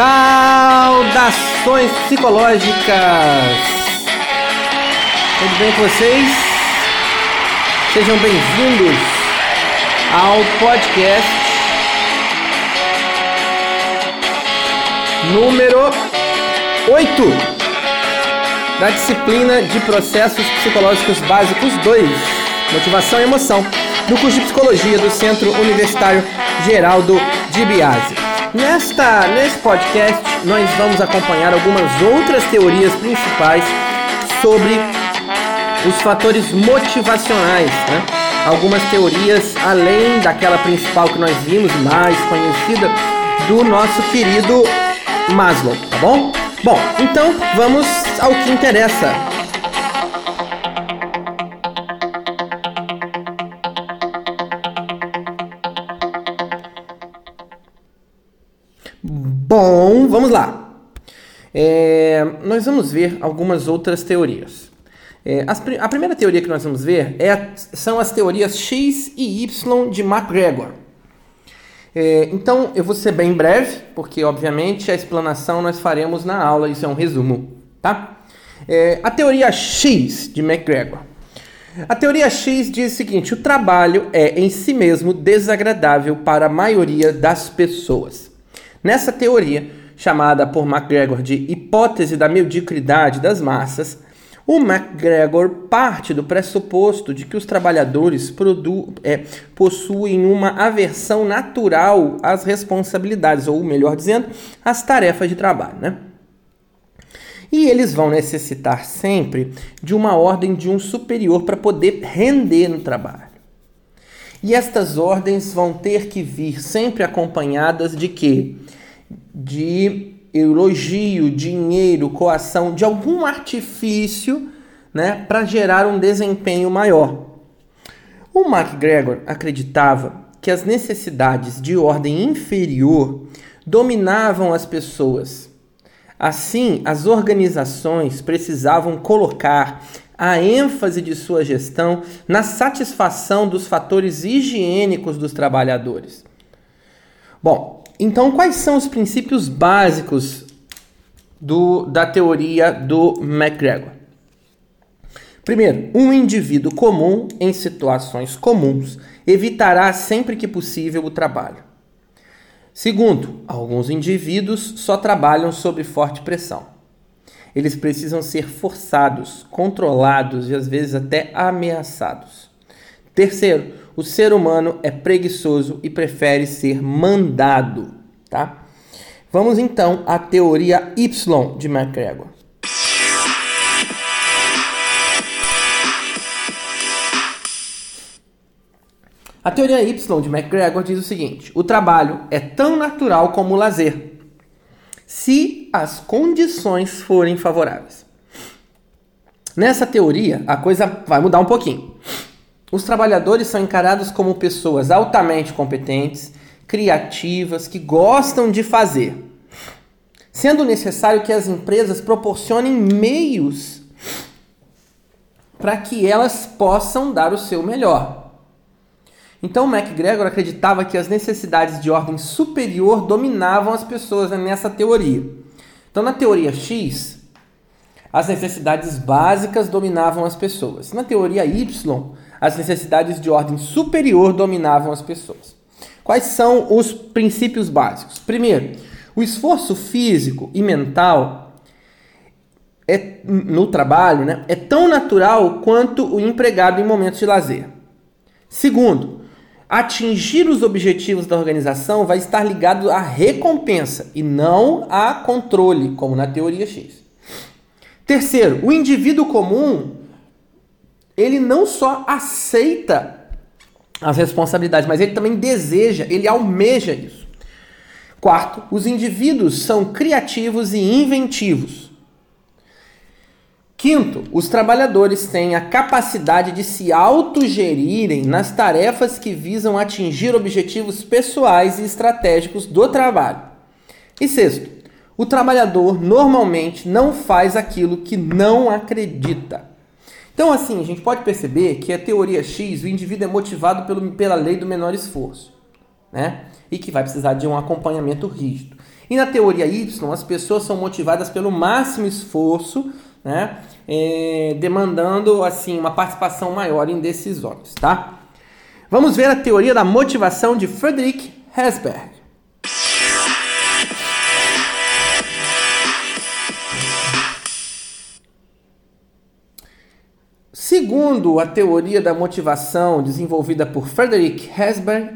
Saudações psicológicas! Tudo bem com vocês? Sejam bem-vindos ao podcast número 8 da disciplina de Processos Psicológicos Básicos 2, Motivação e Emoção, do curso de Psicologia do Centro Universitário Geraldo de Biase. Nesta, nesse podcast, nós vamos acompanhar algumas outras teorias principais sobre os fatores motivacionais, né? Algumas teorias além daquela principal que nós vimos, mais conhecida, do nosso querido Maslow, tá bom? Bom, então vamos ao que interessa. Bom, vamos lá. É, nós vamos ver algumas outras teorias. É, as, a primeira teoria que nós vamos ver é, são as teorias X e Y de MacGregor. É, então, eu vou ser bem breve, porque obviamente a explanação nós faremos na aula, isso é um resumo, tá? É, a teoria X de MacGregor. A teoria X diz o seguinte: o trabalho é em si mesmo desagradável para a maioria das pessoas. Nessa teoria, chamada por MacGregor de hipótese da mediocridade das massas, o MacGregor parte do pressuposto de que os trabalhadores é, possuem uma aversão natural às responsabilidades, ou melhor dizendo, às tarefas de trabalho. Né? E eles vão necessitar sempre de uma ordem de um superior para poder render no trabalho. E estas ordens vão ter que vir sempre acompanhadas de quê? De elogio, dinheiro, coação, de algum artifício, né, para gerar um desempenho maior. O MacGregor acreditava que as necessidades de ordem inferior dominavam as pessoas. Assim, as organizações precisavam colocar a ênfase de sua gestão na satisfação dos fatores higiênicos dos trabalhadores. Bom, então, quais são os princípios básicos do, da teoria do McGregor? Primeiro, um indivíduo comum em situações comuns evitará sempre que possível o trabalho. Segundo, alguns indivíduos só trabalham sob forte pressão. Eles precisam ser forçados, controlados e às vezes até ameaçados. Terceiro, o ser humano é preguiçoso e prefere ser mandado, tá? Vamos então à teoria Y de MacGregor. A teoria Y de MacGregor diz o seguinte: o trabalho é tão natural como o lazer, se as condições forem favoráveis. Nessa teoria, a coisa vai mudar um pouquinho. Os trabalhadores são encarados como pessoas altamente competentes, criativas, que gostam de fazer, sendo necessário que as empresas proporcionem meios para que elas possam dar o seu melhor. Então, MacGregor acreditava que as necessidades de ordem superior dominavam as pessoas nessa teoria. Então, na teoria X, as necessidades básicas dominavam as pessoas. Na teoria Y, as necessidades de ordem superior dominavam as pessoas. Quais são os princípios básicos? Primeiro, o esforço físico e mental é, no trabalho né, é tão natural quanto o empregado em momentos de lazer. Segundo, atingir os objetivos da organização vai estar ligado à recompensa e não a controle, como na teoria X. Terceiro, o indivíduo comum ele não só aceita as responsabilidades, mas ele também deseja, ele almeja isso. Quarto, os indivíduos são criativos e inventivos. Quinto, os trabalhadores têm a capacidade de se autogerirem nas tarefas que visam atingir objetivos pessoais e estratégicos do trabalho. E sexto, o trabalhador normalmente não faz aquilo que não acredita. Então, assim, a gente pode perceber que a teoria X, o indivíduo é motivado pelo, pela lei do menor esforço, né? E que vai precisar de um acompanhamento rígido. E na teoria Y, as pessoas são motivadas pelo máximo esforço, né? É, demandando assim uma participação maior em decisões, tá? Vamos ver a teoria da motivação de Friedrich Herzberg. Segundo a teoria da motivação desenvolvida por Frederick Herzberg,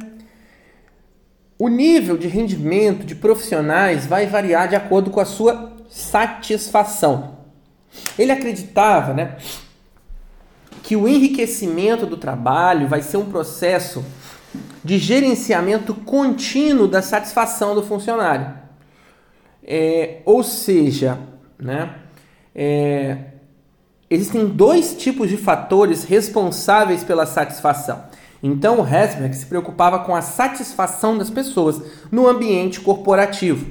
o nível de rendimento de profissionais vai variar de acordo com a sua satisfação. Ele acreditava né, que o enriquecimento do trabalho vai ser um processo de gerenciamento contínuo da satisfação do funcionário. É, ou seja, né, é, existem dois tipos de fatores responsáveis pela satisfação. Então, o Hesberg se preocupava com a satisfação das pessoas no ambiente corporativo.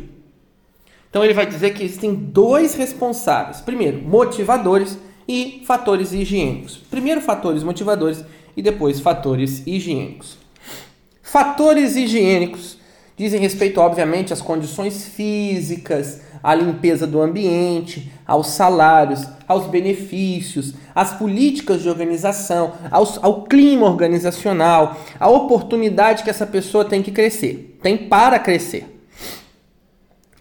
Então, ele vai dizer que existem dois responsáveis: primeiro, motivadores e fatores higiênicos. Primeiro, fatores motivadores e depois, fatores higiênicos. Fatores higiênicos dizem respeito, obviamente, às condições físicas, à limpeza do ambiente, aos salários, aos benefícios, às políticas de organização, ao clima organizacional, à oportunidade que essa pessoa tem que crescer, tem para crescer.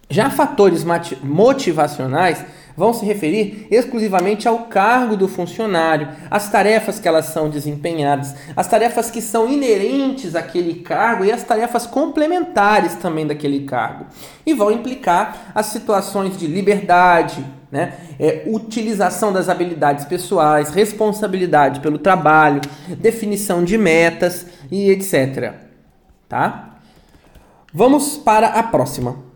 Já fatores motivacionais vão se referir exclusivamente ao cargo do funcionário, às tarefas que elas são desempenhadas, as tarefas que são inerentes àquele cargo e as tarefas complementares também daquele cargo. E vão implicar as situações de liberdade, né? É, utilização das habilidades pessoais, responsabilidade pelo trabalho, definição de metas e etc. Tá? Vamos para a próxima.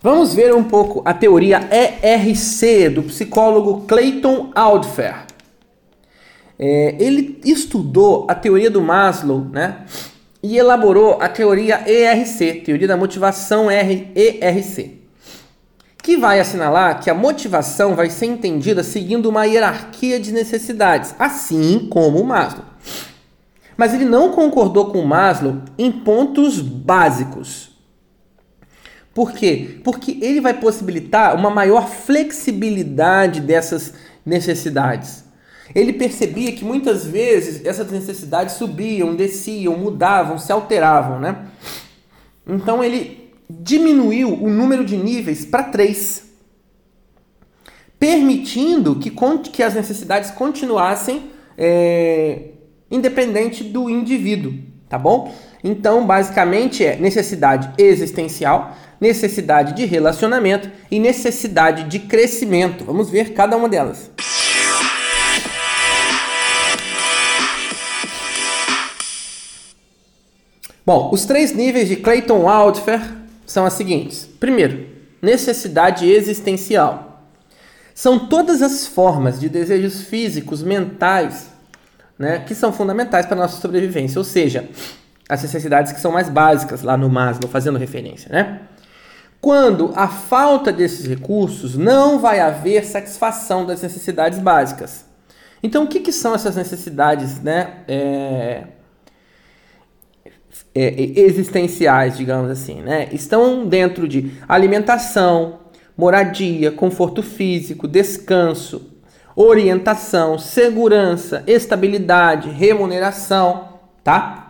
Vamos ver um pouco a teoria ERC do psicólogo Clayton Aldfer. É, ele estudou a teoria do Maslow, né? E elaborou a teoria ERC, teoria da motivação ERC, que vai assinalar que a motivação vai ser entendida seguindo uma hierarquia de necessidades, assim como o Maslow. Mas ele não concordou com o Maslow em pontos básicos. Por quê? Porque ele vai possibilitar uma maior flexibilidade dessas necessidades. Ele percebia que muitas vezes essas necessidades subiam, desciam, mudavam, se alteravam, né? Então ele diminuiu o número de níveis para três, permitindo que, que as necessidades continuassem é, independente do indivíduo, tá bom? Então, basicamente é necessidade existencial, necessidade de relacionamento e necessidade de crescimento. Vamos ver cada uma delas. Bom, os três níveis de Clayton Aldfer são as seguintes. Primeiro, necessidade existencial. São todas as formas de desejos físicos, mentais, né, que são fundamentais para a nossa sobrevivência, ou seja, as necessidades que são mais básicas lá no Maslow, fazendo referência, né? Quando a falta desses recursos, não vai haver satisfação das necessidades básicas. Então, o que, que são essas necessidades né, é, é, existenciais, digamos assim? Né? Estão dentro de alimentação, moradia, conforto físico, descanso, orientação, segurança, estabilidade, remuneração, tá?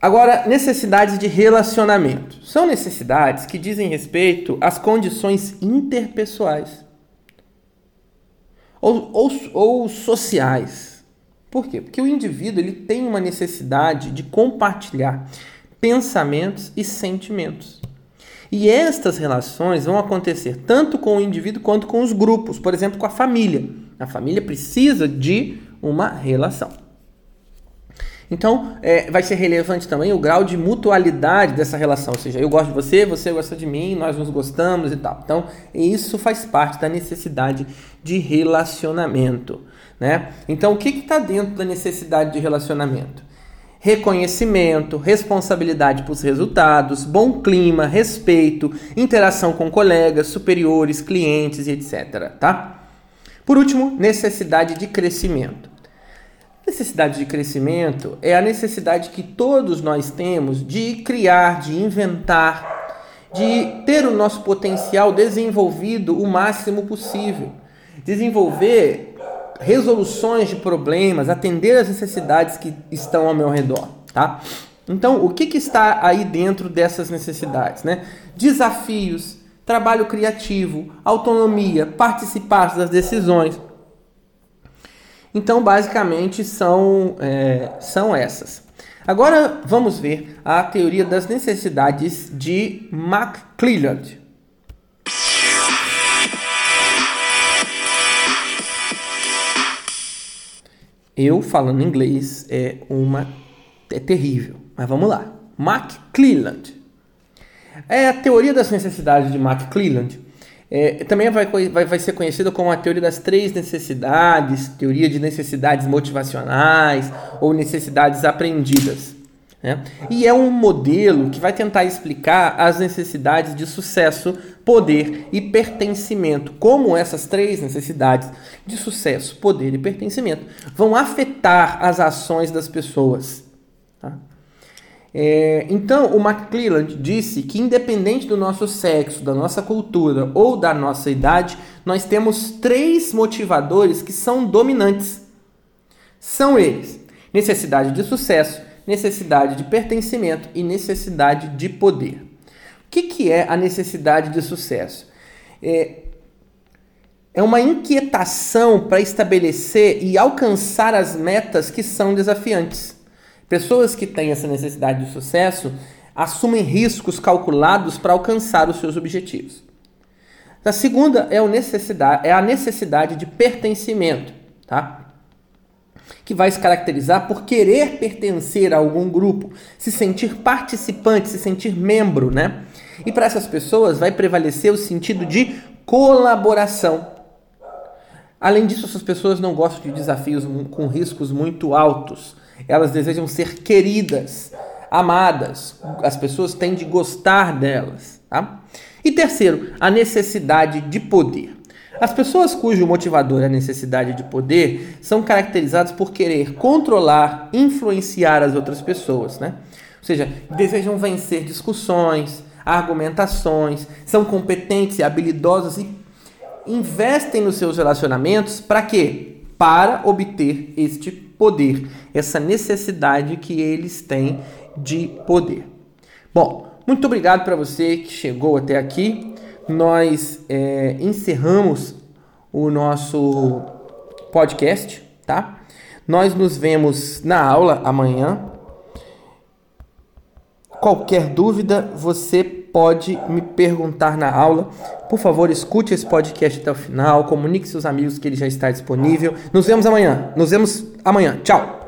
Agora, necessidades de relacionamento. São necessidades que dizem respeito às condições interpessoais ou, ou, ou sociais. Por quê? Porque o indivíduo ele tem uma necessidade de compartilhar pensamentos e sentimentos. E estas relações vão acontecer tanto com o indivíduo quanto com os grupos, por exemplo, com a família. A família precisa de uma relação. Então, é, vai ser relevante também o grau de mutualidade dessa relação, ou seja, eu gosto de você, você gosta de mim, nós nos gostamos e tal. Então, isso faz parte da necessidade de relacionamento, né? Então, o que está dentro da necessidade de relacionamento? Reconhecimento, responsabilidade pelos resultados, bom clima, respeito, interação com colegas, superiores, clientes e etc. Tá? Por último, necessidade de crescimento. Necessidade de crescimento é a necessidade que todos nós temos de criar, de inventar, de ter o nosso potencial desenvolvido o máximo possível. Desenvolver resoluções de problemas, atender às necessidades que estão ao meu redor, tá? Então, o que, que está aí dentro dessas necessidades, né? Desafios, trabalho criativo, autonomia, participar das decisões. Então, basicamente, são, é, são essas. Agora, vamos ver a teoria das necessidades de McClelland. Eu falando inglês é uma é terrível, mas vamos lá. McClelland. É a teoria das necessidades de McClelland. É, também vai, vai, vai ser conhecida como a teoria das três necessidades, teoria de necessidades motivacionais ou necessidades aprendidas. Né? E é um modelo que vai tentar explicar as necessidades de sucesso, poder e pertencimento, como essas três necessidades de sucesso, poder e pertencimento vão afetar as ações das pessoas. Tá? É, então, o McClelland disse que, independente do nosso sexo, da nossa cultura ou da nossa idade, nós temos três motivadores que são dominantes. São eles: necessidade de sucesso, necessidade de pertencimento e necessidade de poder. O que, que é a necessidade de sucesso? É, é uma inquietação para estabelecer e alcançar as metas que são desafiantes. Pessoas que têm essa necessidade de sucesso assumem riscos calculados para alcançar os seus objetivos. A segunda é, é a necessidade de pertencimento, tá? que vai se caracterizar por querer pertencer a algum grupo, se sentir participante, se sentir membro, né? E para essas pessoas vai prevalecer o sentido de colaboração. Além disso, essas pessoas não gostam de desafios com riscos muito altos. Elas desejam ser queridas, amadas. As pessoas têm de gostar delas. Tá? E terceiro, a necessidade de poder. As pessoas cujo motivador é a necessidade de poder são caracterizadas por querer controlar, influenciar as outras pessoas, né? Ou seja, desejam vencer discussões, argumentações, são competentes e habilidosos e investem nos seus relacionamentos para quê? Para obter este poder, essa necessidade que eles têm de poder. Bom, muito obrigado para você que chegou até aqui. Nós é, encerramos o nosso podcast, tá? Nós nos vemos na aula amanhã. Qualquer dúvida, você pode me perguntar na aula. Por favor, escute esse podcast até o final, comunique seus amigos que ele já está disponível. Nos vemos amanhã. Nos vemos amanhã. Tchau.